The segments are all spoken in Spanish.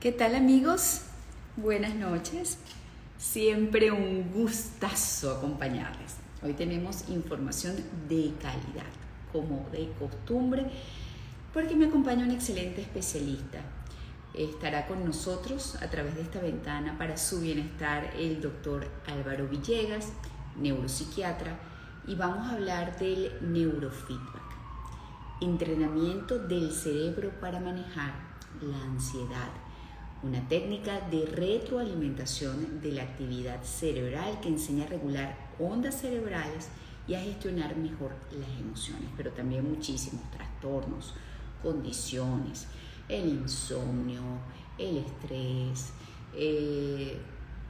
¿Qué tal amigos? Buenas noches. Siempre un gustazo acompañarles. Hoy tenemos información de calidad, como de costumbre, porque me acompaña un excelente especialista. Estará con nosotros a través de esta ventana para su bienestar el doctor Álvaro Villegas, neuropsiquiatra, y vamos a hablar del neurofeedback, entrenamiento del cerebro para manejar la ansiedad una técnica de retroalimentación de la actividad cerebral que enseña a regular ondas cerebrales y a gestionar mejor las emociones, pero también muchísimos trastornos, condiciones, el insomnio, el estrés, eh,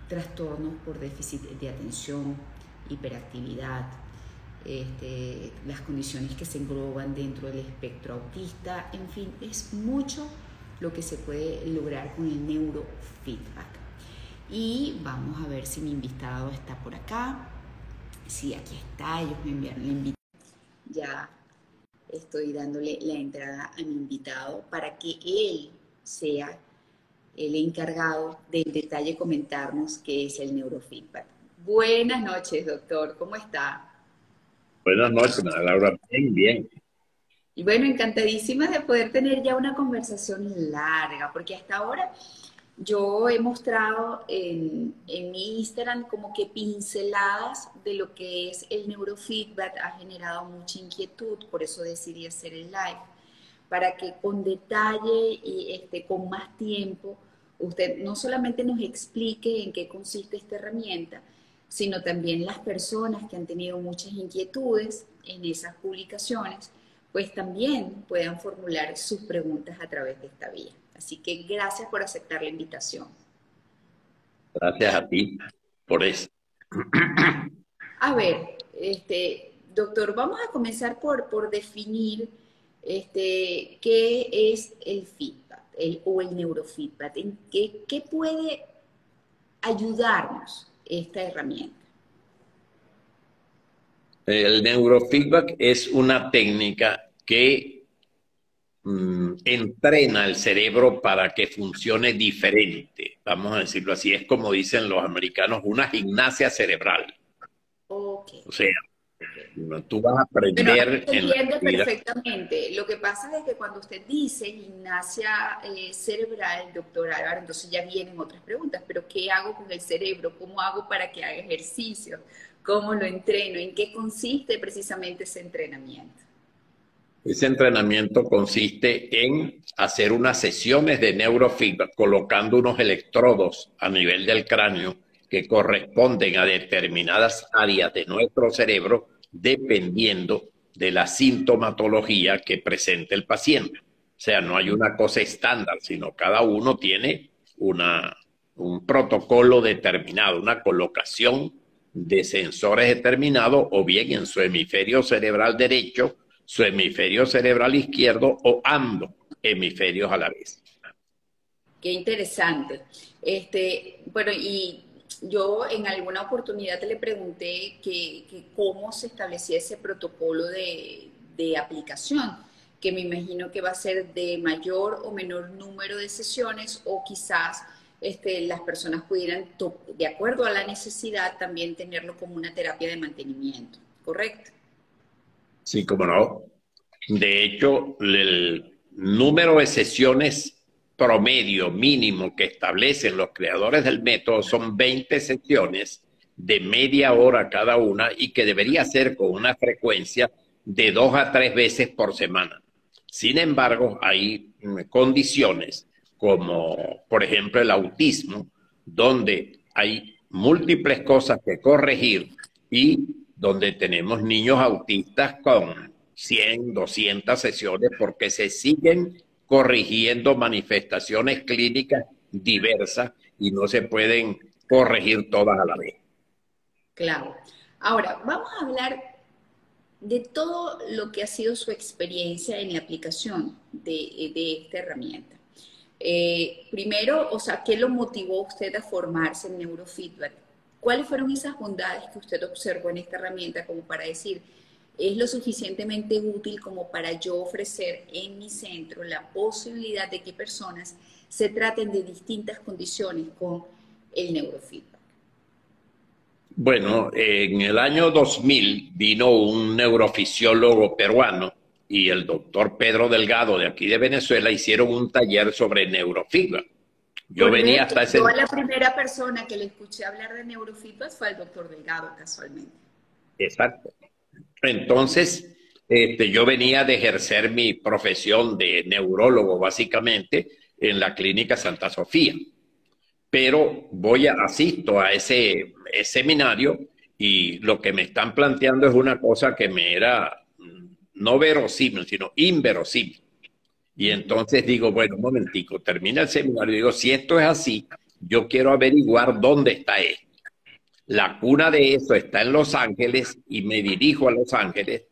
trastornos por déficit de atención, hiperactividad, este, las condiciones que se engloban dentro del espectro autista, en fin, es mucho lo que se puede lograr con el neurofeedback. Y vamos a ver si mi invitado está por acá. Sí, aquí está, ellos me enviaron la invitación. Ya estoy dándole la entrada a mi invitado para que él sea el encargado del detalle comentarnos qué es el neurofeedback. Buenas noches, doctor, ¿cómo está? Buenas noches, Laura. Bien, bien. Y bueno, encantadísima de poder tener ya una conversación larga, porque hasta ahora yo he mostrado en, en, mi Instagram como que pinceladas de lo que es el neurofeedback, ha generado mucha inquietud, por eso decidí hacer el live, para que con detalle y este, con más tiempo usted no solamente nos explique en qué consiste esta herramienta, sino también las personas que han tenido muchas inquietudes en esas publicaciones pues también puedan formular sus preguntas a través de esta vía. Así que gracias por aceptar la invitación. Gracias a ti por eso. A ver, este, doctor, vamos a comenzar por, por definir este, qué es el feedback o el neurofeedback, en qué, qué puede ayudarnos esta herramienta. El neurofeedback es una técnica que mm, entrena el cerebro para que funcione diferente. Vamos a decirlo así, es como dicen los americanos, una gimnasia cerebral. O sea, tú vas a aprender. entiende perfectamente. Lo que pasa es que cuando usted dice gimnasia eh, cerebral, doctor Álvaro, entonces ya vienen otras preguntas. Pero ¿qué hago con el cerebro? ¿Cómo hago para que haga ejercicio? ¿Cómo lo entreno? ¿En qué consiste precisamente ese entrenamiento? Ese entrenamiento consiste en hacer unas sesiones de neurofeedback colocando unos electrodos a nivel del cráneo que corresponden a determinadas áreas de nuestro cerebro dependiendo de la sintomatología que presente el paciente. O sea, no hay una cosa estándar, sino cada uno tiene una, un protocolo determinado, una colocación de sensores determinados o bien en su hemisferio cerebral derecho, su hemisferio cerebral izquierdo o ambos hemisferios a la vez. Qué interesante. Este, bueno, y yo en alguna oportunidad le pregunté que, cómo se establecía ese protocolo de, de aplicación, que me imagino que va a ser de mayor o menor número de sesiones o quizás este, las personas pudieran, de acuerdo a la necesidad, también tenerlo como una terapia de mantenimiento, ¿correcto? Sí, cómo no. De hecho, el número de sesiones promedio mínimo que establecen los creadores del método son 20 sesiones de media hora cada una y que debería ser con una frecuencia de dos a tres veces por semana. Sin embargo, hay condiciones como por ejemplo el autismo, donde hay múltiples cosas que corregir y donde tenemos niños autistas con 100, 200 sesiones porque se siguen corrigiendo manifestaciones clínicas diversas y no se pueden corregir todas a la vez. Claro. Ahora, vamos a hablar de todo lo que ha sido su experiencia en la aplicación de, de esta herramienta. Eh, primero, o sea, ¿qué lo motivó usted a formarse en neurofeedback? ¿Cuáles fueron esas bondades que usted observó en esta herramienta como para decir, es lo suficientemente útil como para yo ofrecer en mi centro la posibilidad de que personas se traten de distintas condiciones con el neurofeedback? Bueno, en el año 2000 vino un neurofisiólogo peruano y el doctor Pedro Delgado de aquí de Venezuela hicieron un taller sobre neurofeedback. Yo venía hasta ese... Yo la primera persona que le escuché hablar de neurofeedback fue el doctor Delgado, casualmente. Exacto. Entonces, este, yo venía de ejercer mi profesión de neurólogo, básicamente, en la clínica Santa Sofía. Pero voy a asisto a ese, seminario y lo que me están planteando es una cosa que me era no verosímil, sino inverosímil. Y entonces digo, bueno, un momentico, termina el seminario y digo, si esto es así, yo quiero averiguar dónde está esto. La cuna de eso está en Los Ángeles y me dirijo a Los Ángeles,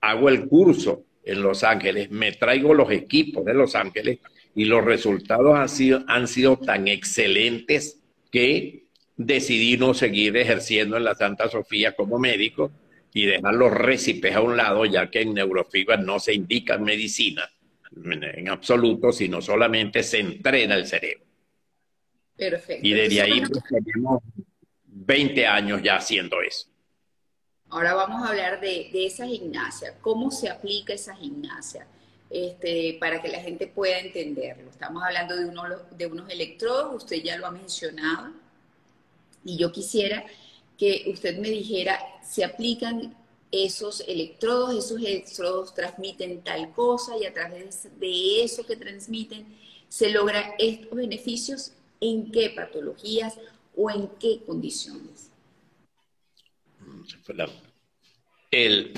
hago el curso en Los Ángeles, me traigo los equipos de Los Ángeles y los resultados han sido, han sido tan excelentes que decidí no seguir ejerciendo en la Santa Sofía como médico y dejar los récipes a un lado, ya que en neurofibra no se indica medicina en absoluto, sino solamente se entrena el cerebro. Perfecto. Y desde ahí pues, tenemos 20 años ya haciendo eso. Ahora vamos a hablar de, esa gimnasia, cómo se aplica esa gimnasia, este, para que la gente pueda entenderlo. Estamos hablando de, uno, de unos electrodos, usted ya lo ha mencionado, y yo quisiera que usted me dijera, ¿se aplican esos electrodos? ¿Esos electrodos transmiten tal cosa y a través de eso que transmiten se logran estos beneficios? ¿En qué patologías o en qué condiciones? El,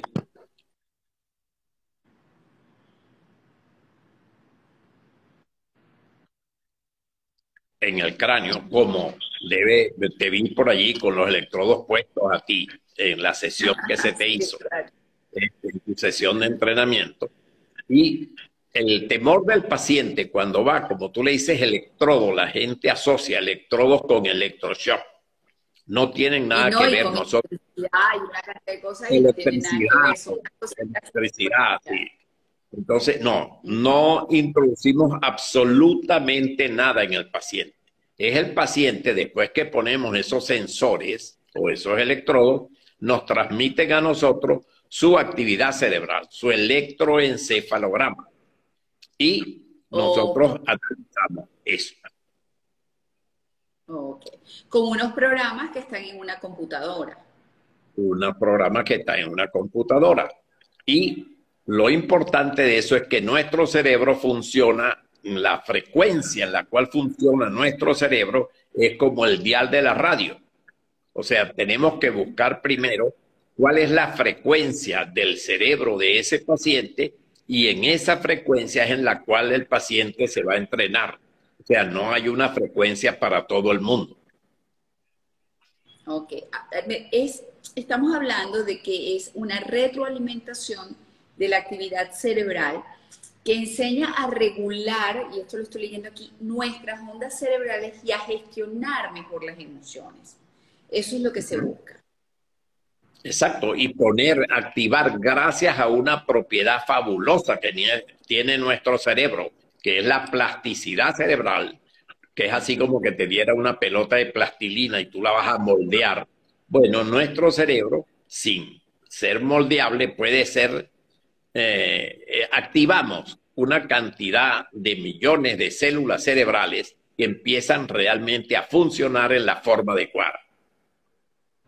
en el cráneo, como debe, te vi por allí con los electrodos puestos a ti en la sesión que se te hizo, en tu sesión de entrenamiento. Y el temor del paciente cuando va, como tú le dices, electrodo, la gente asocia electrodos con electroshock. No tienen nada que ver nosotros. Electricidad, electricidad, Entonces, no, no introducimos absolutamente nada en el paciente. Es el paciente, después que ponemos esos sensores o esos electrodos, nos transmiten a nosotros su actividad cerebral, su electroencefalograma y nosotros analizamos eso. Con unos programas que están en una computadora. Unos programas que están en una computadora. Y lo importante de eso es que nuestro cerebro funciona, la frecuencia en la cual funciona nuestro cerebro es como el dial de la radio. O sea, tenemos que buscar primero cuál es la frecuencia del cerebro de ese paciente y en esa frecuencia es en la cual el paciente se va a entrenar. O sea, no hay una frecuencia para todo el mundo. Ok, es, estamos hablando de que es una retroalimentación de la actividad cerebral que enseña a regular, y esto lo estoy leyendo aquí, nuestras ondas cerebrales y a gestionar mejor las emociones. Eso es lo que se busca. Exacto, y poner, activar gracias a una propiedad fabulosa que tiene nuestro cerebro, que es la plasticidad cerebral, que es así como que te diera una pelota de plastilina y tú la vas a moldear. Bueno, nuestro cerebro, sin ser moldeable, puede ser, eh, eh, activamos una cantidad de millones de células cerebrales que empiezan realmente a funcionar en la forma adecuada.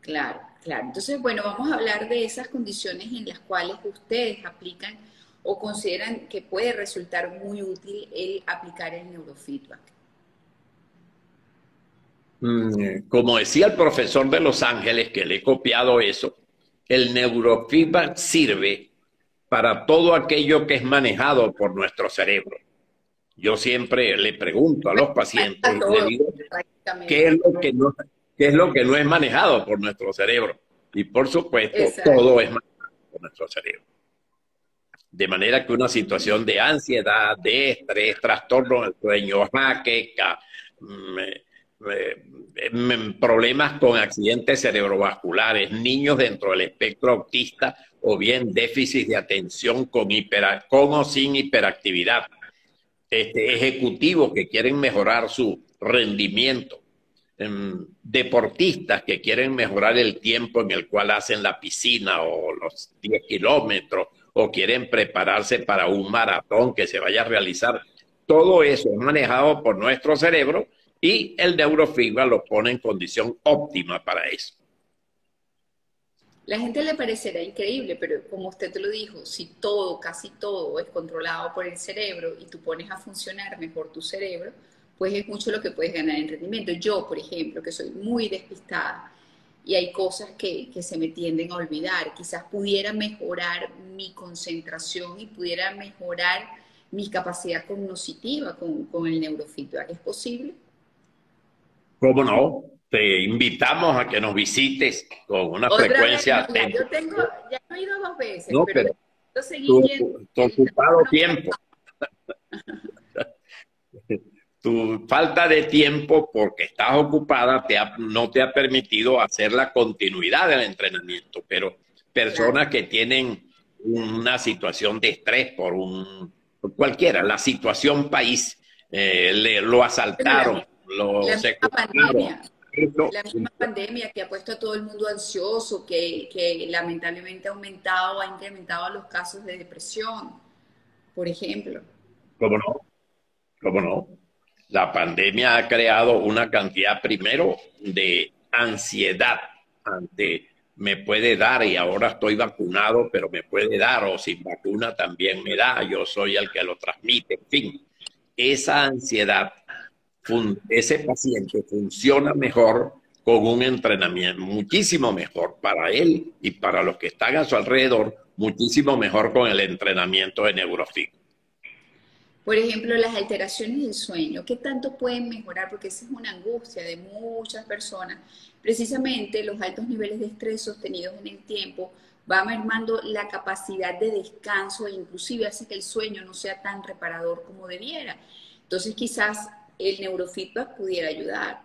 Claro. Claro, entonces, bueno, vamos a hablar de esas condiciones en las cuales ustedes aplican o consideran que puede resultar muy útil el aplicar el neurofeedback. Mm, como decía el profesor de Los Ángeles, que le he copiado eso, el neurofeedback sirve para todo aquello que es manejado por nuestro cerebro. Yo siempre le pregunto a los pacientes, le digo, ¿qué es lo que no, ¿Qué es lo que no es manejado por nuestro cerebro. Y por supuesto, todo es manejado por nuestro cerebro. De manera que una situación de ansiedad, de estrés, trastorno del sueño, jaqueca, mm, eh, mm, problemas con accidentes cerebrovasculares, niños dentro del espectro autista o bien déficit de atención con, con o sin hiperactividad, este, ejecutivos que quieren mejorar su rendimiento, em, deportistas que quieren mejorar el tiempo en el cual hacen la piscina o los 10 kilómetros o quieren prepararse para un maratón que se vaya a realizar. Todo eso es manejado por nuestro cerebro y el neurofeedback lo pone en condición óptima para eso. La gente le parecerá increíble, pero como usted te lo dijo, si todo, casi todo es controlado por el cerebro y tú pones a funcionar mejor tu cerebro, pues es mucho lo que puedes ganar en rendimiento. Yo, por ejemplo, que soy muy despistada y hay cosas que, se me tienden a olvidar, quizás pudiera mejorar mi concentración y pudiera mejorar mi capacidad cognitiva con, con el neurofeedback. ¿Es posible? ¿Cómo no? te invitamos a que nos visites con una frecuencia. yo tengo, ya he ido dos veces, pero, tu, ocupado tiempo. tu falta de tiempo porque estás ocupada te no te ha permitido hacer la continuidad del entrenamiento, pero personas que tienen una situación de estrés por un cualquiera, la situación país, eh, le, lo asaltaron, lo la misma pandemia que ha puesto a todo el mundo ansioso, que, que, lamentablemente ha aumentado, ha incrementado los casos de depresión, por ejemplo. ¿Cómo no? ¿Cómo no? La pandemia ha creado una cantidad, primero, de ansiedad ante me puede dar y ahora estoy vacunado, pero me puede dar, o sin vacuna también me da, yo soy el que lo transmite, en fin. Esa ansiedad ese paciente funciona mejor con un entrenamiento muchísimo mejor para él y para los que están a su alrededor, muchísimo mejor con el entrenamiento de neurofeedback. Por ejemplo, las alteraciones del sueño, ¿qué tanto pueden mejorar? Porque esa es una angustia de muchas personas. Precisamente los altos niveles de estrés sostenidos en el tiempo va mermando la capacidad de descanso e inclusive hace que el sueño no sea tan reparador como debiera. Entonces quizás el neurofeedback pudiera ayudar.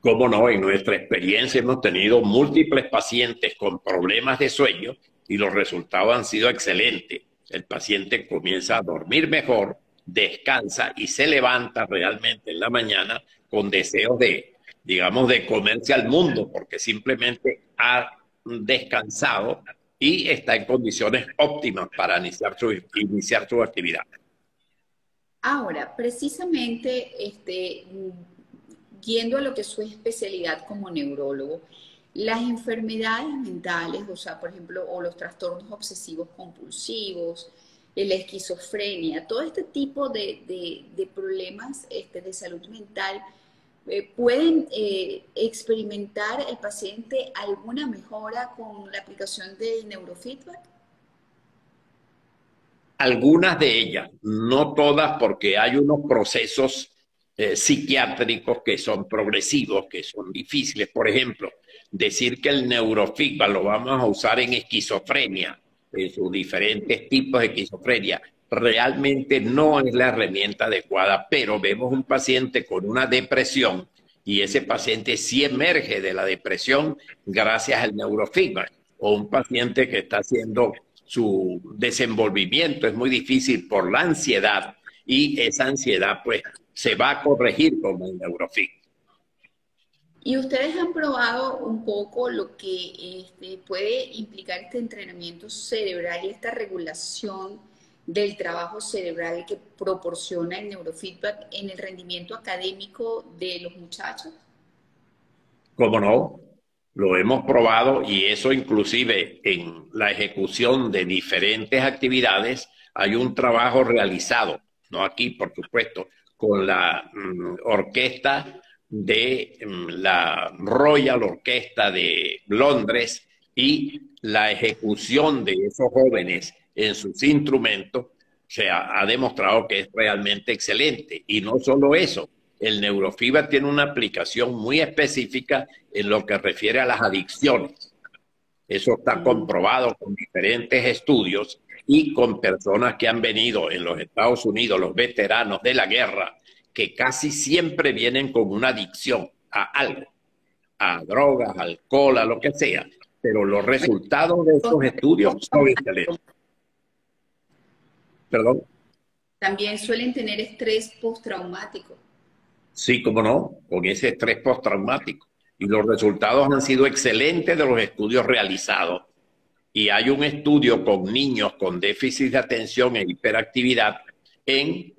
Cómo no, en nuestra experiencia hemos tenido múltiples pacientes con problemas de sueño y los resultados han sido excelentes. El paciente comienza a dormir mejor, descansa y se levanta realmente en la mañana con deseos de, digamos, de comerse al mundo, porque simplemente ha descansado y está en condiciones óptimas para iniciar su, iniciar su actividad. Ahora, precisamente, este, yendo a lo que es su especialidad como neurólogo, las enfermedades mentales, o sea, por ejemplo, o los trastornos obsesivos compulsivos, la esquizofrenia, todo este tipo de, problemas este, de salud mental, eh, ¿pueden eh, experimentar el paciente alguna mejora con la aplicación de neurofeedback? Algunas de ellas, no todas, porque hay unos procesos eh, psiquiátricos que son progresivos, que son difíciles. Por ejemplo, decir que el neurofeedback lo vamos a usar en esquizofrenia, en sus diferentes tipos de esquizofrenia, realmente no es la herramienta adecuada, pero vemos un paciente con una depresión y ese paciente sí emerge de la depresión gracias al neurofeedback, o un paciente que está haciendo su desenvolvimiento es muy difícil por la ansiedad y esa ansiedad pues se va a corregir con el neurofit. Y ustedes han probado un poco lo que este, puede implicar este entrenamiento cerebral y esta regulación del trabajo cerebral que proporciona el neurofeedback en el rendimiento académico de los muchachos? ¿Cómo no? Lo hemos probado y eso inclusive en la ejecución de diferentes actividades hay un trabajo realizado, no aquí por supuesto, con la mm, orquesta de mm, la Royal Orquesta de Londres y la ejecución de esos jóvenes en sus instrumentos se ha demostrado que es realmente excelente. Y no solo eso, el neurofibra tiene una aplicación muy específica en lo que refiere a las adicciones. Eso está comprobado con diferentes estudios y con personas que han venido en los Estados Unidos, los veteranos de la guerra, que casi siempre vienen con una adicción a algo, a drogas, alcohol, a lo que sea. Pero los resultados de esos estudios son excelentes. Perdón. también suelen tener estrés postraumático. Sí, como no, con ese estrés postraumático. Y los resultados han sido excelentes de los estudios realizados. Y hay un estudio con niños con déficit de atención e hiperactividad en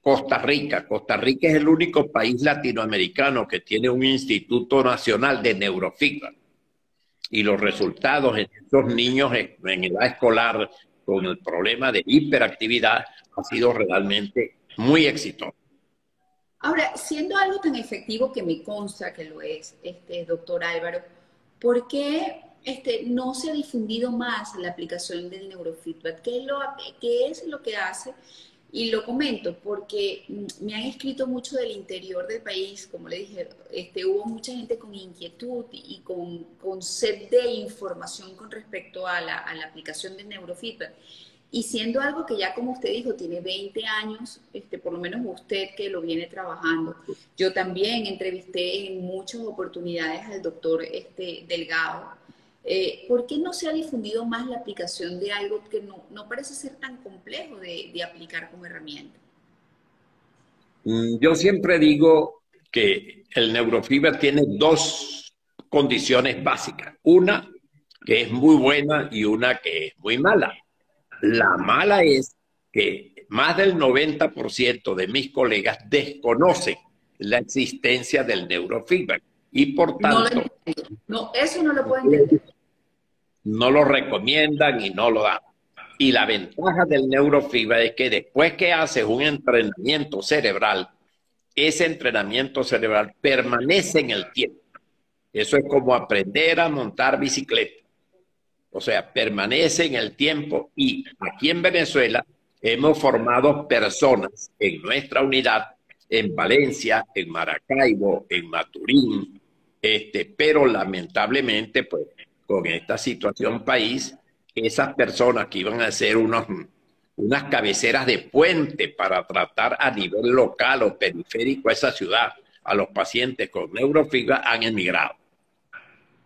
Costa Rica. Costa Rica es el único país latinoamericano que tiene un Instituto Nacional de Neurofeedback. Y los resultados en estos niños en edad escolar con el problema de hiperactividad ha sido realmente muy exitoso. Ahora, siendo algo tan efectivo que me consta que lo es, este, doctor Álvaro, ¿por qué este, no se ha difundido más la aplicación del neurofeedback? ¿Qué es lo, qué es lo que hace? Y lo comento porque me han escrito mucho del interior del país, como le dije, este, hubo mucha gente con inquietud y con, con sed de información con respecto a la, a la aplicación del neurofeedback. Y siendo algo que ya como usted dijo, tiene 20 años, este, por lo menos usted que lo viene trabajando. Yo también entrevisté en muchas oportunidades al doctor este, Delgado. Eh, ¿Por qué no se ha difundido más la aplicación de algo que no, no parece ser tan complejo de, de aplicar como herramienta? Mm, yo siempre digo que el neurofibra tiene dos condiciones básicas. Una que es muy buena y una que es muy mala. La mala es que más del 90% de mis colegas desconocen la existencia del neurofeedback y por tanto... No, eso no lo pueden entender. No lo recomiendan y no lo dan. Y la ventaja del neurofeedback es que después que haces un entrenamiento cerebral, ese entrenamiento cerebral permanece en el tiempo. Eso es como aprender a montar bicicleta. O sea, permanece en el tiempo y aquí en Venezuela hemos formado personas en nuestra unidad, en Valencia, en Maracaibo, en Maturín, este, pero lamentablemente, pues, con esta situación país, esas personas que iban a ser unos, unas cabeceras de puente para tratar a nivel local o periférico a esa ciudad, a los pacientes con neurofibra, han emigrado.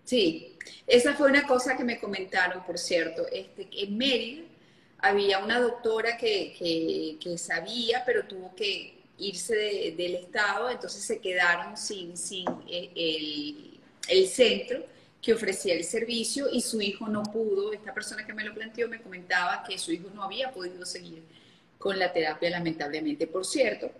Sí, esa fue una cosa que me comentaron, por cierto. Este, en Mérida había una doctora que, sabía, pero tuvo que irse del Estado, entonces se quedaron sin, eh, el, el, centro que ofrecía el servicio y su hijo no pudo, esta persona que me lo planteó me comentaba que su hijo no había podido seguir con la terapia lamentablemente. Por cierto,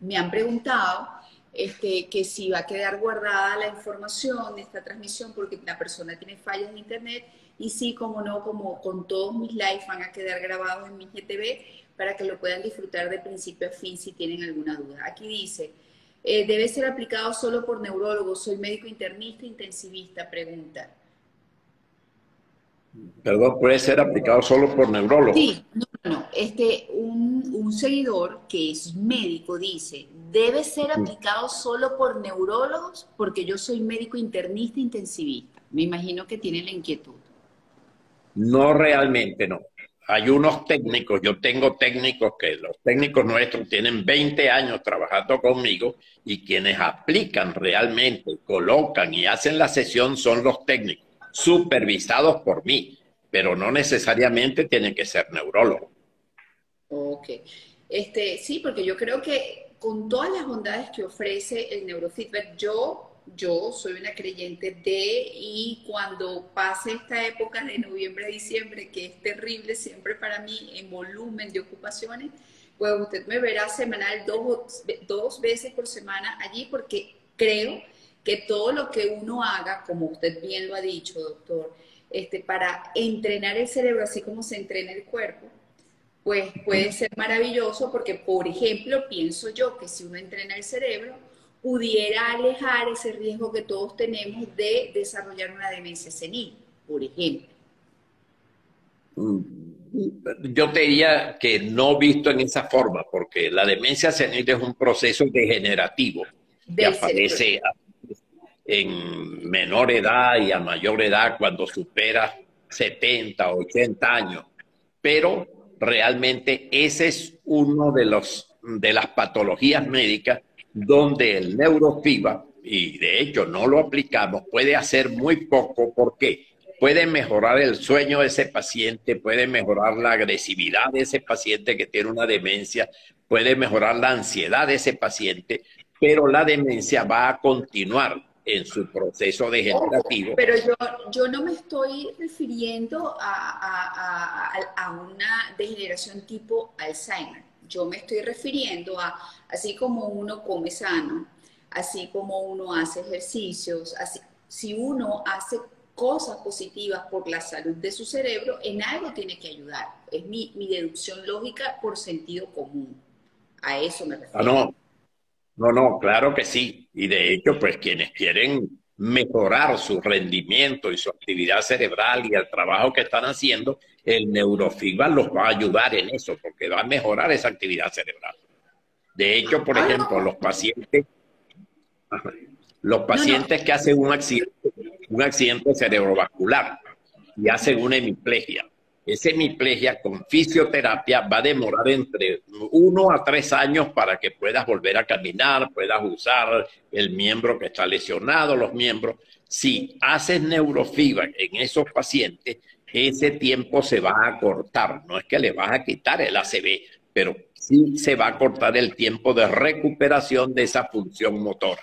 me han preguntado este, que si va a quedar guardada la información de esta transmisión porque la persona tiene fallas de internet y sí, como no, como con todos mis lives van a quedar grabados en mi GTV para que lo puedan disfrutar de principio a fin si tienen alguna duda. Aquí dice, eh, debe ser aplicado solo por neurólogos, soy médico internista intensivista, pregunta. Perdón, puede ser aplicado solo por neurólogos. Sí, no, no, este, un, un seguidor que es médico dice, debe ser aplicado solo por neurólogos porque yo soy médico internista intensivista. Me imagino que tiene la inquietud. No realmente, no. Hay unos técnicos, yo tengo técnicos que los técnicos nuestros tienen 20 años trabajando conmigo y quienes aplican realmente, colocan y hacen la sesión son los técnicos, supervisados por mí, pero no necesariamente tienen que ser neurólogos. Ok. Este, sí, porque yo creo que con todas las bondades que ofrece el neurofeedback, yo, yo soy una creyente de, y cuando pase esta época de noviembre a diciembre, que es terrible siempre para mí en volumen de ocupaciones, pues usted me verá semanal dos, dos veces por semana allí porque creo que todo lo que uno haga, como usted bien lo ha dicho, doctor, este, para entrenar el cerebro así como se entrena el cuerpo, pues puede ser maravilloso porque, por ejemplo, pienso yo que si uno entrena el cerebro, pudiera alejar ese riesgo que todos tenemos de desarrollar una demencia senil, por ejemplo. Mm, yo te diría que no visto en esa forma, porque la demencia senil es un proceso degenerativo que aparece en menor edad y a mayor edad cuando supera 70, 80 años. Pero realmente ese es uno de los de las patologías médicas donde el neurofiba, y de hecho no lo aplicamos, puede hacer muy poco. ¿Por qué? puede mejorar el sueño de ese paciente, puede mejorar la agresividad de ese paciente que tiene una demencia, puede mejorar la ansiedad de ese paciente, pero la demencia va a continuar en su proceso degenerativo. Pero yo, yo no me estoy refiriendo a, a, una degeneración tipo Alzheimer. Yo me estoy refiriendo a, así como uno come sano, así como uno hace ejercicios, así, si uno hace cosas positivas por la salud de su cerebro, en algo tiene que ayudar. Es mi, mi deducción lógica por sentido común. A eso me refiero. Ah, no, no, no, claro que sí. Y de hecho, pues quienes quieren mejorar su rendimiento y su actividad cerebral y el trabajo que están haciendo, el neurofeedback los va a ayudar en eso, porque va a mejorar esa actividad cerebral. De hecho, por ejemplo, los pacientes, los pacientes que hacen un accidente, un accidente cerebrovascular y hacen una hemiplegia, esa hemiplegia con fisioterapia va a demorar entre uno a tres años para que puedas volver a caminar, puedas usar el miembro que está lesionado, los miembros. Si haces neurofeedback en esos pacientes, ese tiempo se va a cortar. No es que le vas a quitar el ACV, pero sí se va a cortar el tiempo de recuperación de esa función motora.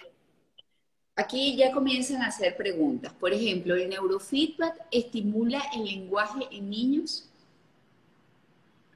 Aquí ya comienzan a hacer preguntas. Por ejemplo, ¿el neurofeedback estimula el lenguaje en niños?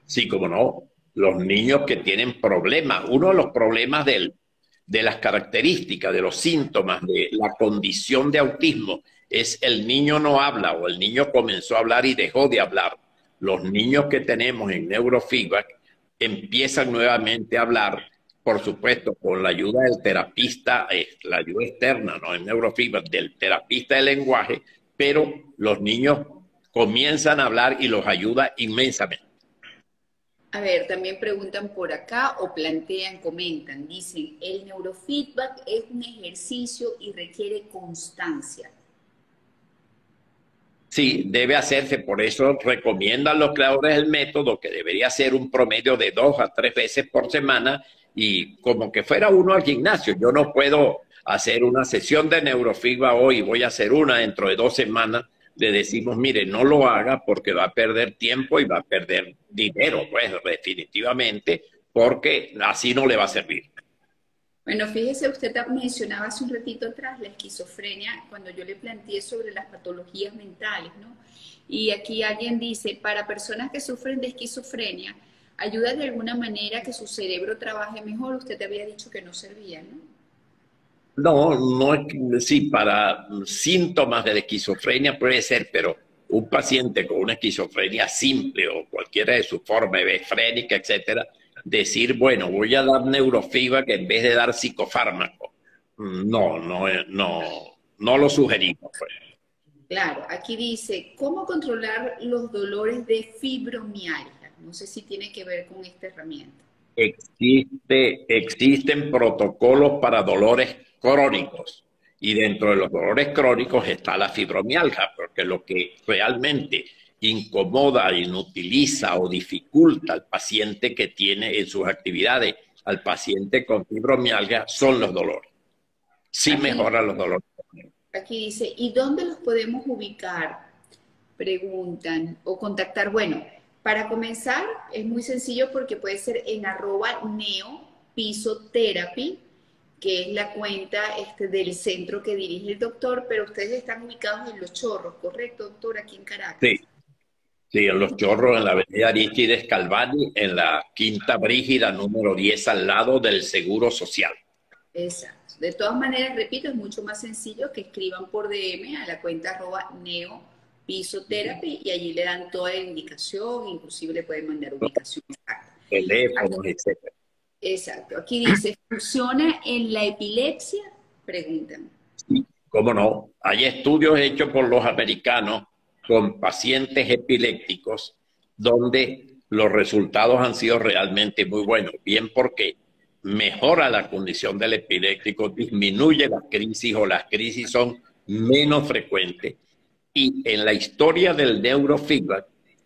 Sí, como no. Los niños que tienen problemas, uno de los problemas de las características, de los síntomas de la condición de autismo es el niño no habla o el niño comenzó a hablar y dejó de hablar. Los niños que tenemos en neurofeedback empiezan nuevamente a hablar por supuesto, con la ayuda del terapista, eh, la ayuda externa, no en neurofeedback, del terapista de lenguaje, pero los niños comienzan a hablar y los ayuda inmensamente. A ver, también preguntan por acá o plantean, comentan, dicen, el neurofeedback es un ejercicio y requiere constancia. Sí, debe hacerse, por eso recomiendan los creadores del método que debería ser un promedio de dos a tres veces por semana y como que fuera uno al gimnasio. Yo no puedo hacer una sesión de neurofeedback hoy, voy a hacer una dentro de dos semanas. Le decimos, mire, no lo haga porque va a perder tiempo y va a perder dinero, pues definitivamente, porque así no le va a servir. Bueno, fíjese, usted mencionaba hace un ratito atrás la esquizofrenia, cuando yo le planteé sobre las patologías mentales, ¿no? Y aquí alguien dice, para personas que sufren de esquizofrenia, ayuda de alguna manera que su cerebro trabaje mejor. Usted te había dicho que no servía, ¿no? No, no es sí, para síntomas de esquizofrenia puede ser, pero un paciente con una esquizofrenia simple o cualquiera de su forma, efrénica, etcétera, decir, bueno, voy a dar neurofeedback en vez de dar psicofármaco. No, no, no, no lo sugerimos. Pues. Claro, aquí dice, ¿cómo controlar los dolores de fibromialgia? No sé si tiene que ver con esta herramienta. Existe, existen protocolos para dolores crónicos y dentro de los dolores crónicos está la fibromialgia, porque lo que realmente incomoda, inutiliza o dificulta al paciente que tiene en sus actividades, al paciente con fibromialgia, son los dolores. Sí mejora los dolores. Aquí dice, ¿y dónde los podemos ubicar? Preguntan o contactar. Bueno, para comenzar, es muy sencillo porque puede ser en arroba neopisotherapy, que es la cuenta este, del centro que dirige el doctor, pero ustedes están ubicados en Los Chorros, ¿correcto, doctor? Aquí en Caracas. Sí, sí en Los Chorros, en la avenida Aristides Calvani, en la Quinta Brígida, número 10, al lado del Seguro Social. Exacto. De todas maneras, repito, es mucho más sencillo que escriban por DM a la cuenta arroba neo Pisoterapia y allí le dan toda la indicación, inclusive le pueden mandar ubicación exacta. Teléfonos, etc. Exacto. Aquí dice, ¿funciona en la epilepsia? Preguntan. Sí, cómo no. Hay estudios hechos por los americanos con pacientes epilépticos donde los resultados han sido realmente muy buenos. Bien porque mejora la condición del epiléptico, disminuye las crisis o las crisis son menos frecuentes y en la historia del neurofeedback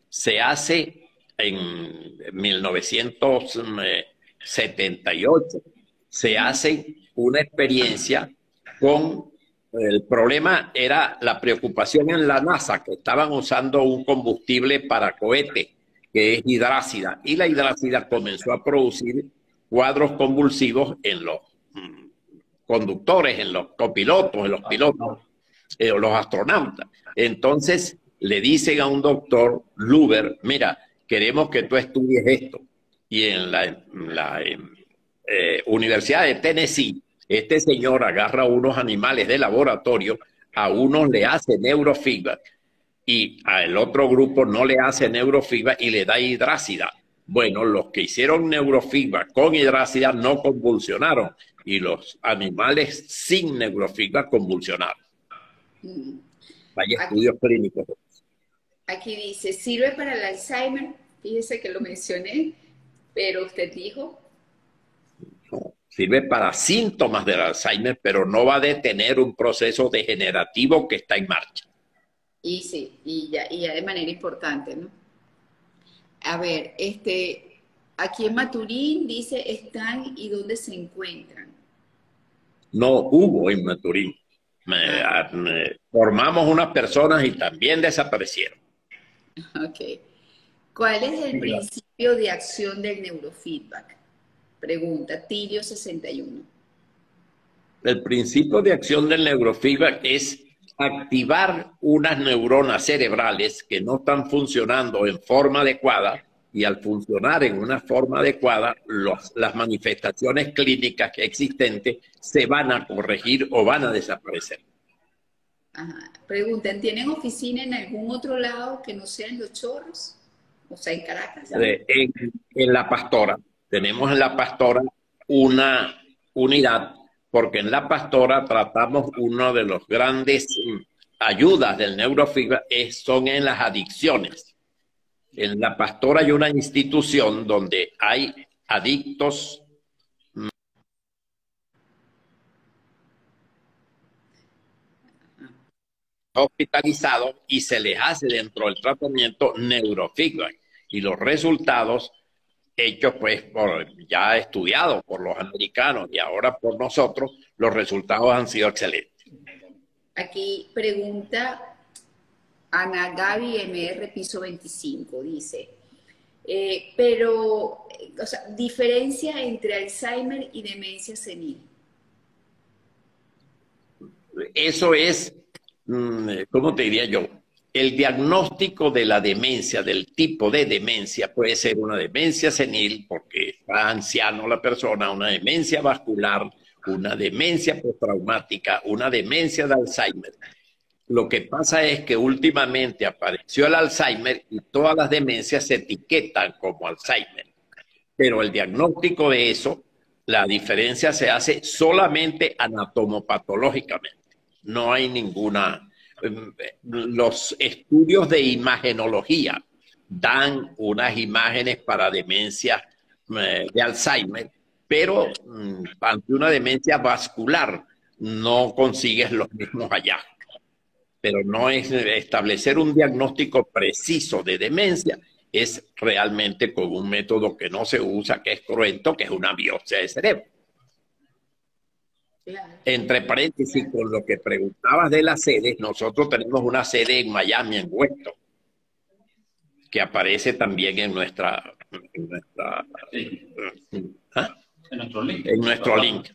se hace en 1978, se hace una experiencia con el problema era la preocupación en la NASA, que estaban usando un combustible para cohete, que es hidrácida, y la hidrácida comenzó a producir cuadros convulsivos en los mm, conductores, en los copilotos, en los pilotos, eh, los astronautas. Entonces le dicen a un doctor, Luber, mira, queremos que tú estudies esto. Y en la, eh, Universidad de Tennessee, este señor agarra unos animales de laboratorio, a unos le hace neurofeedback y al otro grupo no le hace neurofeedback y le da hidrácida. Bueno, los que hicieron neurofeedback con hidrácida no convulsionaron y los animales sin neurofeedback convulsionaron. Mm. Hay estudios clínicos. Aquí dice, ¿sirve para el Alzheimer? Fíjese que lo mencioné, pero usted dijo. sirve para síntomas del Alzheimer, pero no va a detener un proceso degenerativo que está en marcha. Y sí, y ya, y ya de manera importante, ¿no? A ver, este, aquí en Maturín dice están y dónde se encuentran. No hubo en Maturín. Formamos unas personas y también desaparecieron. Ok. ¿Cuál es el principio de acción del neurofeedback? Pregunta Tilio 61. El principio de acción del neurofeedback es activar unas neuronas cerebrales que no están funcionando en forma adecuada y al funcionar en una forma adecuada, las manifestaciones clínicas existentes se van a corregir o van a desaparecer. Ajá. Preguntan, ¿tienen oficina en algún otro lado que no sea en Los Chorros? O sea, en Caracas. En, en La Pastora. Tenemos en La Pastora una unidad, porque en La Pastora tratamos uno de los grandes mm, ayudas del neurofibra son en las adicciones. En La Pastora hay una institución donde hay adictos hospitalizados y se les hace dentro del tratamiento neurofeedback. Y los resultados hechos pues por, ya estudiados por los americanos y ahora por nosotros, los resultados han sido excelentes. Aquí pregunta Ana Gaby MR Piso 25, dice, eh, pero, o sea, diferencia entre Alzheimer y demencia senil. Eso es Mm, eh, ¿cómo te diría yo? El diagnóstico de la demencia, del tipo de demencia, puede ser una demencia senil, porque está anciano la persona, una demencia vascular, una demencia postraumática, una demencia de Alzheimer. Lo que pasa es que últimamente apareció el Alzheimer y todas las demencias se etiquetan como Alzheimer. Pero el diagnóstico de eso, la diferencia se hace solamente anatomopatológicamente no hay ninguna. Em, los estudios de imagenología dan unas imágenes para demencia eh, de Alzheimer, pero mm, ante una demencia vascular no consigues los mismos hallazgos. Pero no es establecer un diagnóstico preciso de demencia, es realmente con un método que no se usa, que es cruento, que es una biopsia de cerebro. Entre paréntesis, con lo que preguntabas de las sedes, nosotros tenemos una sede en Miami, en Weston, que aparece también en nuestra... En, nuestra, ¿ah? en nuestro link. En nuestro link.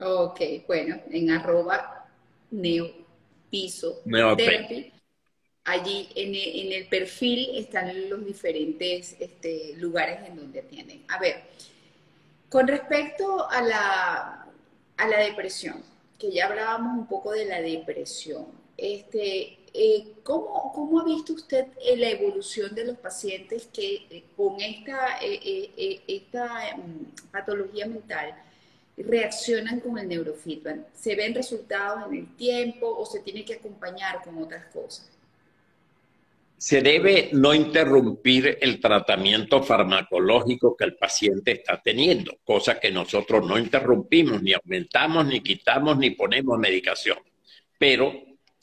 Ok, bueno, en arroba neopiso Allí en el, en el, perfil están los diferentes este, lugares en donde atienden. A ver, con respecto a la, a la depresión, que ya hablábamos un poco de la depresión, este, eh, ¿cómo, ha visto usted la evolución de los pacientes que eh, con esta, eh, esta mm, patología mental reaccionan con el neurofeedback? ¿Se ven resultados en el tiempo o se tiene que acompañar con otras cosas? se debe no interrumpir el tratamiento farmacológico que el paciente está teniendo, cosa que nosotros no interrumpimos, ni aumentamos, ni quitamos, ni ponemos medicación. Pero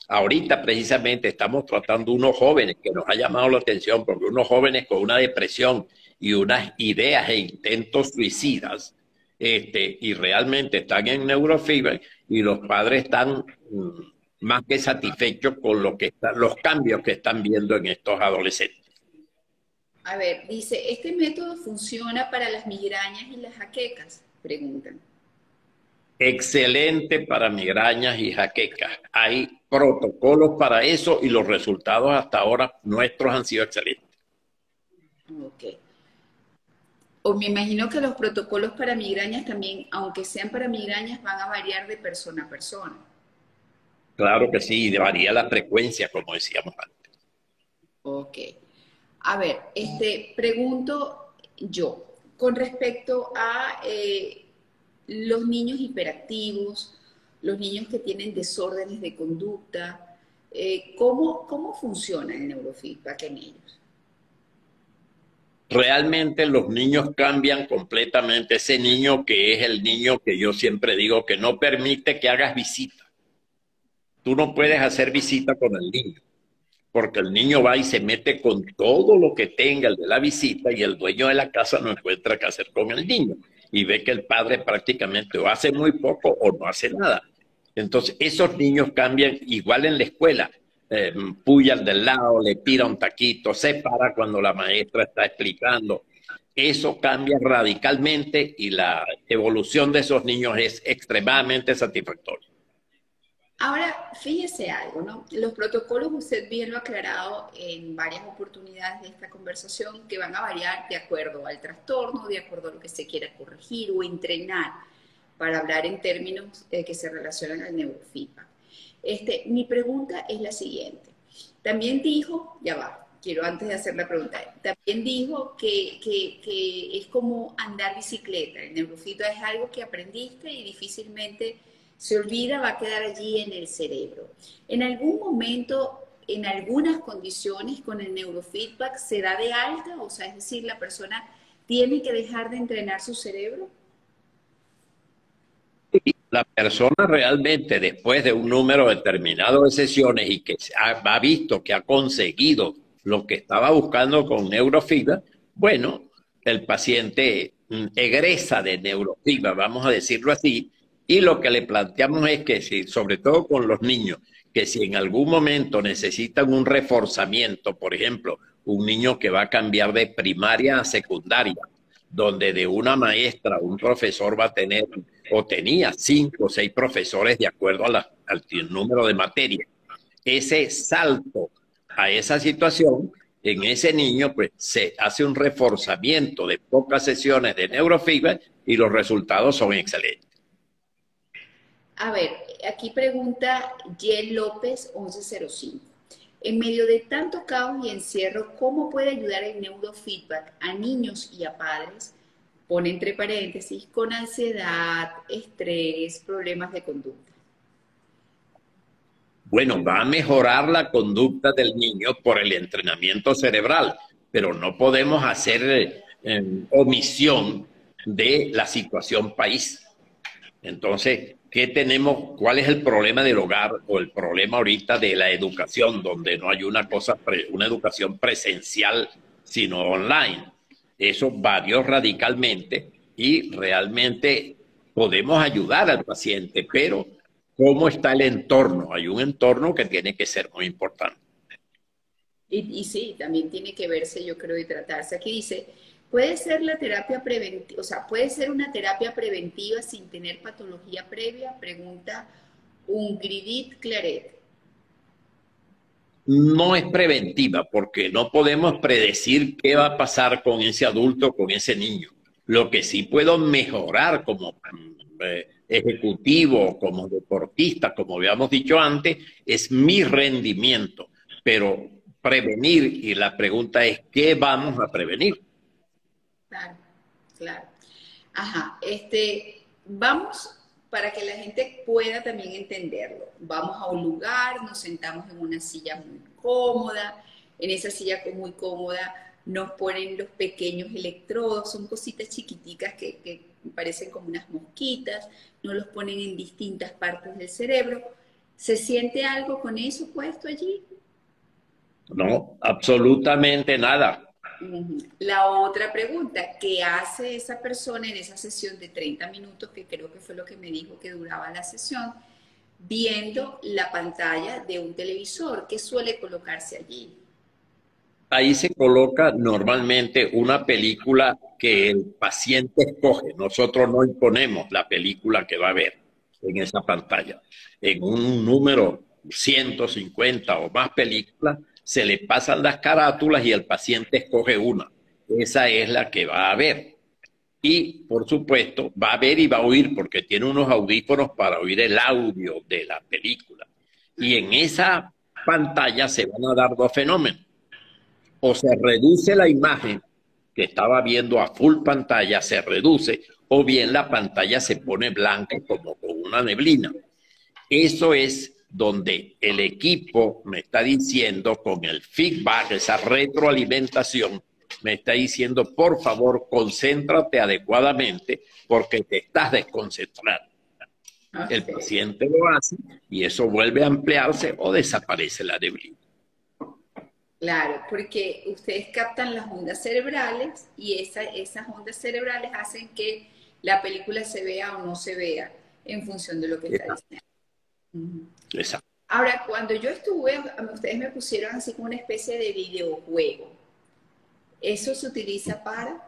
ahorita precisamente estamos tratando unos jóvenes que nos ha llamado la atención, porque unos jóvenes con una depresión y unas ideas e intentos suicidas, este, y realmente están en neurofibra y los padres están mm, más que satisfechos con lo que los cambios que están viendo en estos adolescentes. A ver, dice, ¿este método funciona para las migrañas y las jaquecas? Preguntan. Excelente para migrañas y jaquecas. Hay protocolos para eso y los resultados hasta ahora nuestros han sido excelentes. Ok. O me imagino que los protocolos para migrañas también, aunque sean para migrañas, van a variar de persona a persona. Claro que sí, varía la frecuencia, como decíamos antes. Ok. A ver, este, pregunto yo, con respecto a eh, los niños hiperactivos, los niños que tienen desórdenes de conducta, eh, ¿cómo, ¿cómo funciona el neurofeedback en ellos? Realmente los niños cambian completamente. Ese niño que es el niño que yo siempre digo que no permite que hagas visita. Tú no puedes hacer visita con el niño, porque el niño va y se mete con todo lo que tenga el de la visita y el dueño de la casa no encuentra qué hacer con el niño y ve que el padre prácticamente o hace muy poco o no hace nada. Entonces, esos niños cambian igual en la escuela eh, puya del lado, le tira un taquito, se para cuando la maestra está explicando. Eso cambia radicalmente y la evolución de esos niños es extremadamente satisfactoria. Ahora, fíjese algo, ¿no? Los protocolos, usted bien lo ha aclarado en varias oportunidades de esta conversación, que van a variar de acuerdo al trastorno, de acuerdo a lo que se quiera corregir o entrenar, para hablar en términos eh, que se relacionan al neurofeedback. Este, mi pregunta es la siguiente. También dijo, ya va, quiero antes de hacer la pregunta, también dijo que, es como andar bicicleta. El neurofeedback es algo que aprendiste y difícilmente se olvida, va a quedar allí en el cerebro. En algún momento, en algunas condiciones con el neurofeedback, ¿se da de alta? O sea, es decir, la persona tiene que dejar de entrenar su cerebro la persona realmente después de un número determinado de sesiones y que ha, visto que ha conseguido lo que estaba buscando con neurofibra, bueno, el paciente mm, egresa de neurofibra, vamos a decirlo así, y lo que le planteamos es que si, sobre todo con los niños, que si en algún momento necesitan un reforzamiento, por ejemplo, un niño que va a cambiar de primaria a secundaria, donde de una maestra un profesor va a tener o tenía cinco o seis profesores de acuerdo al número de materias. Ese salto a esa situación, en ese niño, pues se hace un reforzamiento de pocas sesiones de neurofibra y los resultados son excelentes. A ver, aquí pregunta Jen López 1105. En medio de tanto caos y encierro, ¿cómo puede ayudar el neurofeedback a niños y a padres pone entre paréntesis, con ansiedad, estrés, problemas de conducta. Bueno, va a mejorar la conducta del niño por el entrenamiento cerebral, pero no podemos hacer eh, omisión de la situación país. Entonces, ¿qué tenemos? ¿Cuál es el problema del hogar o el problema ahorita de la educación, donde no hay una cosa, una educación presencial, sino online? Eso varió radicalmente y realmente podemos ayudar al paciente, pero ¿cómo está el entorno? Hay un entorno que tiene que ser muy importante. Y, sí, también tiene que verse, yo creo, y tratarse. Aquí dice, puede ser la terapia preventiva, o sea, puede ser una terapia preventiva sin tener patología previa, pregunta Ungridit Claret no es preventiva porque no podemos predecir qué va a pasar con ese adulto, con ese niño. Lo que sí puedo mejorar como eh, ejecutivo, como deportista, como habíamos dicho antes, es mi rendimiento. Pero prevenir, y la pregunta es, ¿qué vamos a prevenir? Claro, claro. Ajá, este, vamos para que la gente pueda también entenderlo. Vamos a un lugar, nos sentamos en una silla muy cómoda, en esa silla muy cómoda nos ponen los pequeños electrodos, son cositas chiquiticas que, parecen como unas mosquitas, nos los ponen en distintas partes del cerebro. ¿Se siente algo con eso puesto allí? No, absolutamente nada. La otra pregunta, ¿qué hace esa persona en esa sesión de 30 minutos, que creo que fue lo que me dijo que duraba la sesión, viendo la pantalla de un televisor? ¿Qué suele colocarse allí? Ahí se coloca normalmente una película que el paciente escoge. Nosotros no imponemos la película que va a ver en esa pantalla. En un número 150 o más películas, se le pasan las carátulas y el paciente escoge una. Esa es la que va a ver. Y, por supuesto, va a ver y va a oír porque tiene unos audífonos para oír el audio de la película. Y en esa pantalla se van a dar dos fenómenos. O se reduce la imagen que estaba viendo a full pantalla, se reduce, o bien la pantalla se pone blanca como con una neblina. Eso es donde el equipo me está diciendo con el feedback, esa retroalimentación, me está diciendo, por favor, concéntrate adecuadamente porque te estás desconcentrando. El paciente lo hace y eso vuelve a ampliarse o desaparece la debilidad. Claro, porque ustedes captan las ondas cerebrales y esas ondas cerebrales hacen que la película se vea o no se vea en función de lo que está diciendo. Exacto. Ahora, cuando yo estuve, ustedes me pusieron así como una especie de videojuego. ¿Eso se utiliza para?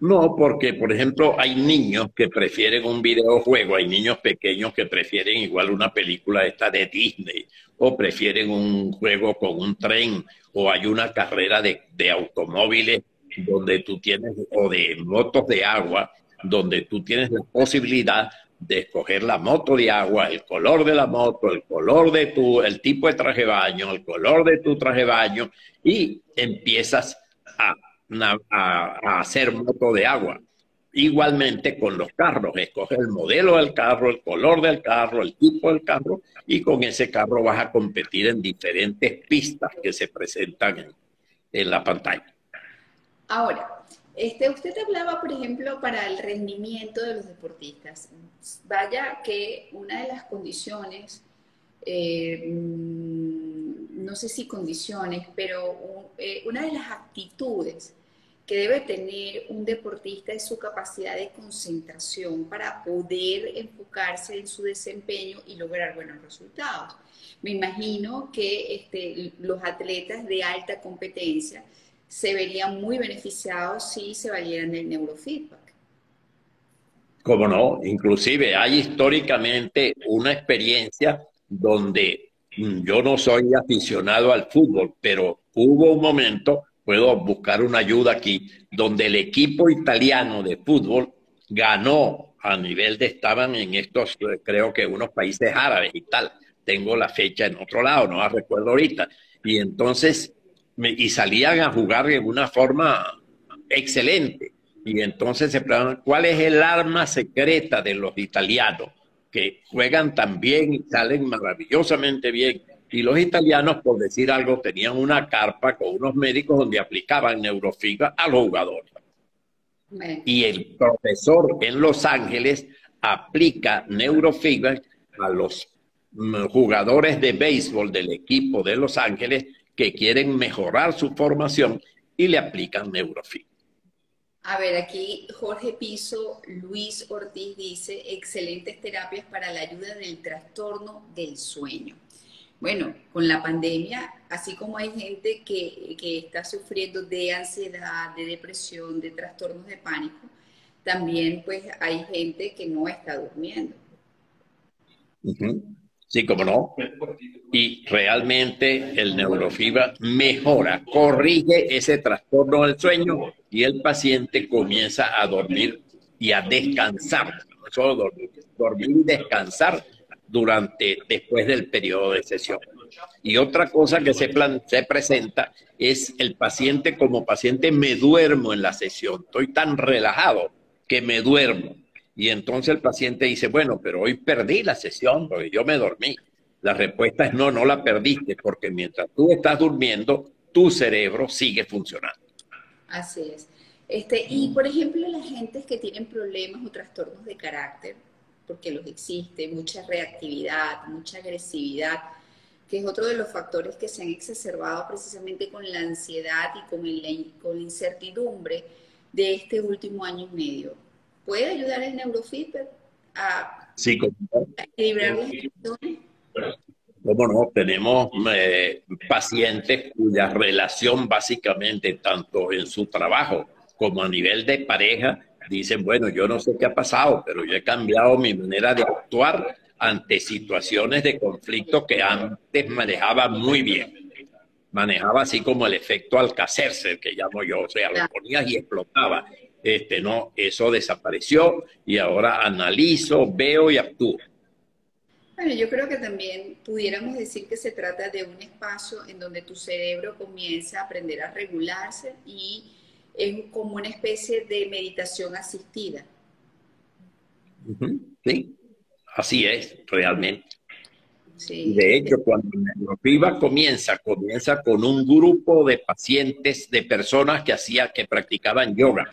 No, porque, por ejemplo, hay niños que prefieren un videojuego, hay niños pequeños que prefieren igual una película esta de Disney, o prefieren un juego con un tren, o hay una carrera de, de automóviles donde tú tienes, o de motos de agua, donde tú tienes la posibilidad de escoger la moto de agua, el color de la moto, el color de tu, el tipo de traje baño, el color de tu traje baño, y empiezas a, a, hacer moto de agua. Igualmente con los carros, escoge el modelo del carro, el color del carro, el tipo del carro, y con ese carro vas a competir en diferentes pistas que se presentan en, en la pantalla. Ahora, este, usted hablaba, por ejemplo, para el rendimiento de los deportistas. Vaya que una de las condiciones, eh, no sé si condiciones, pero eh, una de las actitudes que debe tener un deportista es su capacidad de concentración para poder enfocarse en su desempeño y lograr buenos resultados. Me imagino que este, los atletas de alta competencia se verían muy beneficiados si se valieran del neurofeedback. Cómo no, inclusive hay históricamente una experiencia donde mm, yo no soy aficionado al fútbol, pero hubo un momento, puedo buscar una ayuda aquí, donde el equipo italiano de fútbol ganó a nivel de, estaban en estos, creo que unos países árabes y tal. Tengo la fecha en otro lado, no la recuerdo ahorita. Y entonces y salían a jugar de una forma excelente. Y entonces se preguntan, ¿cuál es el arma secreta de los italianos? Que juegan tan bien y salen maravillosamente bien. Y los italianos, por decir algo, tenían una carpa con unos médicos donde aplicaban neurofibra a los jugadores. Y el profesor en Los Ángeles aplica neurofibra a los mm, jugadores de béisbol del equipo de Los Ángeles que quieren mejorar su formación y le aplican neurofit. A ver, aquí Jorge Piso, Luis Ortiz dice, excelentes terapias para la ayuda del trastorno del sueño. Bueno, con la pandemia, así como hay gente que, está sufriendo de ansiedad, de depresión, de trastornos de pánico, también pues hay gente que no está durmiendo. Sí, como no. Y realmente el neurofibra mejora, corrige ese trastorno del sueño y el paciente comienza a dormir y a descansar. No solo dormir, dormir y descansar durante, después del periodo de sesión. Y otra cosa que se, se presenta es el paciente como paciente me duermo en la sesión, estoy tan relajado que me duermo. Y entonces el paciente dice, bueno, pero hoy perdí la sesión porque yo me dormí. La respuesta es no, no la perdiste porque mientras tú estás durmiendo, tu cerebro sigue funcionando. Así es. Este, y por ejemplo, las gentes que tienen problemas o trastornos de carácter, porque los existe, mucha reactividad, mucha agresividad, que es otro de los factores que se han exacerbado precisamente con la ansiedad y con, con la incertidumbre de este último año y medio. ¿Puede ayudar el neurofeedback a, sí, equilibrar las emociones? ¿Cómo no? Tenemos eh, pacientes cuya relación básicamente, tanto en su trabajo como a nivel de pareja, dicen, bueno, yo no sé qué ha pasado, pero yo he cambiado mi manera de actuar ante situaciones de conflicto que antes manejaba muy bien. Manejaba así como el efecto Alcacerse, que llamo yo, o sea, lo ponías y explotaba. Este, no, eso desapareció y ahora analizo, veo y actúo. Bueno, yo creo que también pudiéramos decir que se trata de un espacio en donde tu cerebro comienza a aprender a regularse y es como una especie de meditación asistida. Sí, así es, realmente. De hecho, cuando Neurofiba comienza, comienza con un grupo de pacientes, de personas que hacía, que practicaban yoga.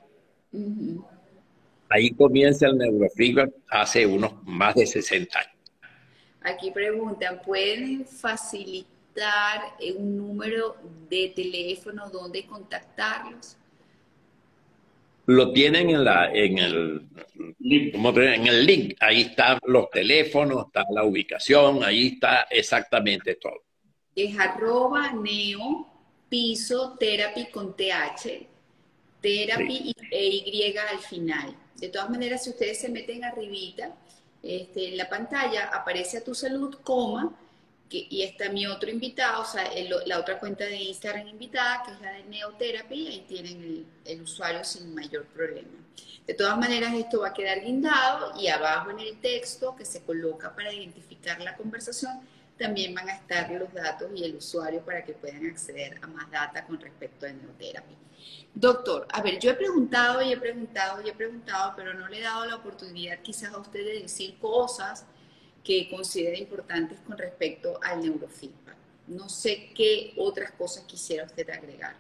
Ahí comienza el Neurofiba hace unos más de 60 años. Aquí preguntan, ¿pueden facilitar un número de teléfono donde contactarlos? Lo tienen en, la, en, el, en el link. Ahí están los teléfonos, está la ubicación, ahí está exactamente todo. Es arroba neo piso therapy con TH, therapy e Y al final. De todas maneras, si ustedes se meten arribita, este, en la pantalla aparece a tu salud, coma, y está mi otro invitado, o sea, la otra cuenta de Instagram invitada, que es la de Neotherapy, y ahí tienen el, usuario sin mayor problema. De todas maneras, esto va a quedar guindado y abajo en el texto que se coloca para identificar la conversación, también van a estar los datos y el usuario para que puedan acceder a más data con respecto a Neotherapy. Doctor, a ver, yo he preguntado y he preguntado y he preguntado, pero no le he dado la oportunidad quizás a usted de decir cosas que considera importantes con respecto al neurofeedback. No sé qué otras cosas quisiera usted agregar.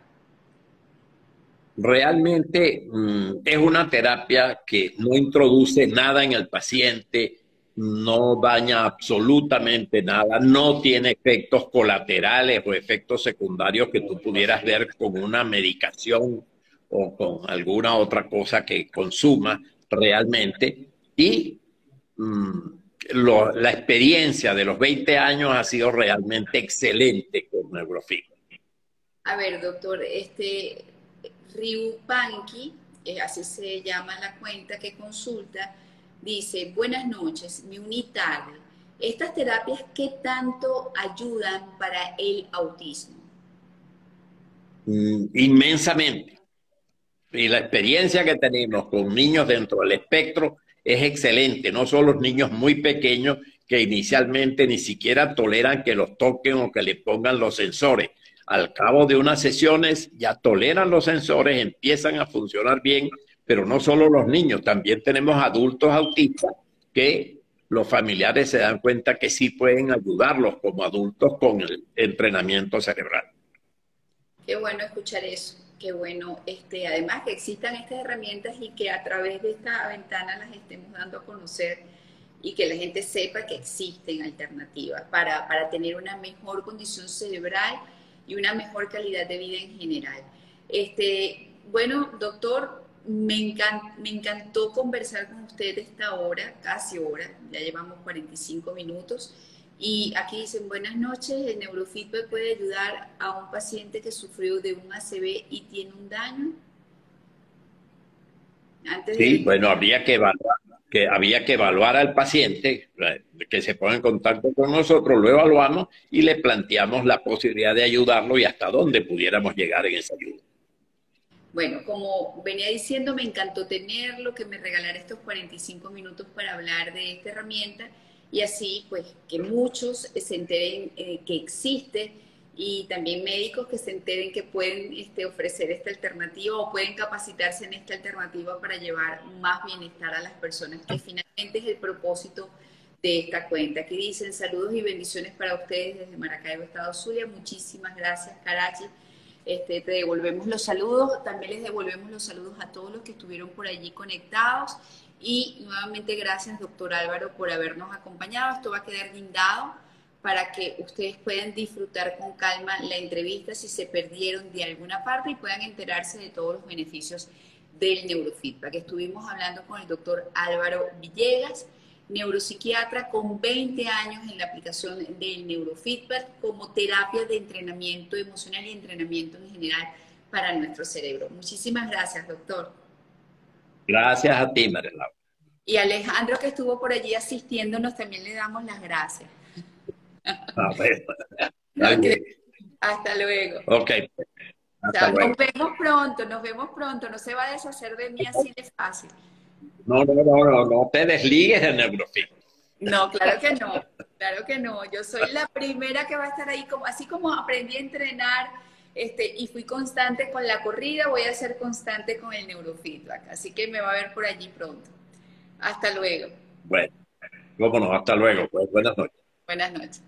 Realmente mm, es una terapia que no introduce nada en el paciente, no daña absolutamente nada, no tiene efectos colaterales o efectos secundarios que tú pudieras ver con una medicación o con alguna otra cosa que consuma realmente. Y mm, la experiencia de los 20 años ha sido realmente excelente con Neurofit. A ver, doctor, este Ryu Panki, eh, así se llama la cuenta que consulta, dice, buenas noches, mi unidad. ¿Estas terapias qué tanto ayudan para el autismo? Mm, inmensamente. Y la experiencia que tenemos con niños dentro del espectro es excelente, no son los niños muy pequeños que inicialmente ni siquiera toleran que los toquen o que le pongan los sensores. Al cabo de unas sesiones ya toleran los sensores, empiezan a funcionar bien, pero no solo los niños, también tenemos adultos autistas que los familiares se dan cuenta que sí pueden ayudarlos como adultos con el entrenamiento cerebral. Qué bueno escuchar eso que bueno, este, además que existan estas herramientas y que a través de esta ventana las estemos dando a conocer y que la gente sepa que existen alternativas para, para tener una mejor condición cerebral y una mejor calidad de vida en general. Este, bueno, doctor, me, me encantó conversar con usted esta hora, casi hora, ya llevamos 45 minutos. Y aquí dicen, buenas noches, el neurofeedback puede ayudar a un paciente que sufrió de un ACV y tiene un daño. sí, bueno, habría que evaluar, que había que evaluar al paciente, eh, que se ponga en contacto con nosotros, lo evaluamos y le planteamos la posibilidad de ayudarlo y hasta dónde pudiéramos llegar en esa ayuda. Bueno, como venía diciendo, me encantó tenerlo, que me regalara estos 45 minutos para hablar de esta herramienta y así pues que muchos se enteren eh, que existe y también médicos que se enteren que pueden este, ofrecer esta alternativa o pueden capacitarse en esta alternativa para llevar más bienestar a las personas, que finalmente es el propósito de esta cuenta. Que dicen saludos y bendiciones para ustedes desde Maracaibo, Estado Zulia. Muchísimas gracias, Karachi. Este, te devolvemos los saludos, también les devolvemos los saludos a todos los que estuvieron por allí conectados y nuevamente gracias, doctor Álvaro, por habernos acompañado. Esto va a quedar guindado para que ustedes puedan disfrutar con calma la entrevista si se perdieron de alguna parte y puedan enterarse de todos los beneficios del neurofeedback. Estuvimos hablando con el doctor Álvaro Villegas, neuropsiquiatra con 20 años en la aplicación del neurofeedback como terapia de entrenamiento emocional y entrenamiento en general para nuestro cerebro. Muchísimas gracias, doctor. Gracias a ti, María Y Alejandro, que estuvo por allí asistiéndonos, también le damos las gracias. Hasta luego. Ok. Nos vemos pronto, nos vemos pronto. No se va a deshacer de mí así de fácil. No, no, no, no, no te desligues de neurofit. No, claro que no, claro que no. Yo soy la primera que va a estar ahí, como, así como aprendí a entrenar este, y fui constante con la corrida, voy a ser constante con el neurofeedback. Así que me va a ver por allí pronto. Hasta luego. Bueno, vámonos, hasta luego. Pues, buenas noches. Buenas noches.